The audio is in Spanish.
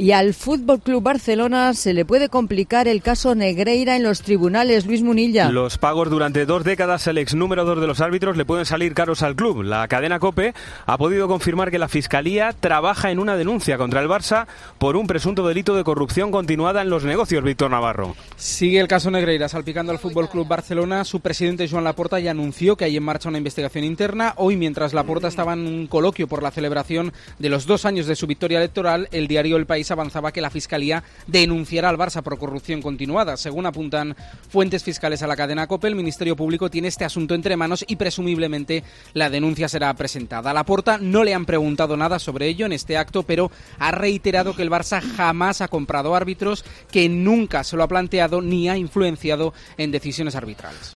Y al Fútbol Club Barcelona se le puede complicar el caso Negreira en los tribunales, Luis Munilla. Los pagos durante dos décadas, el ex número dos de los árbitros le pueden salir caros al club. La cadena Cope ha podido confirmar que la Fiscalía trabaja en una denuncia contra el Barça por un presunto delito de corrupción continuada en los negocios, Víctor Navarro. Sigue el caso Negreira salpicando al Fútbol Club Barcelona. Su presidente Joan Laporta ya anunció que hay en marcha una investigación interna. Hoy, mientras Laporta estaba en un coloquio por la celebración de los dos años de su victoria electoral, el diario El País avanzaba que la Fiscalía denunciará al Barça por corrupción continuada. Según apuntan fuentes fiscales a la cadena COPE, el Ministerio Público tiene este asunto entre manos y presumiblemente la denuncia será presentada. A la Porta no le han preguntado nada sobre ello en este acto, pero ha reiterado que el Barça jamás ha comprado árbitros, que nunca se lo ha planteado ni ha influenciado en decisiones arbitrales.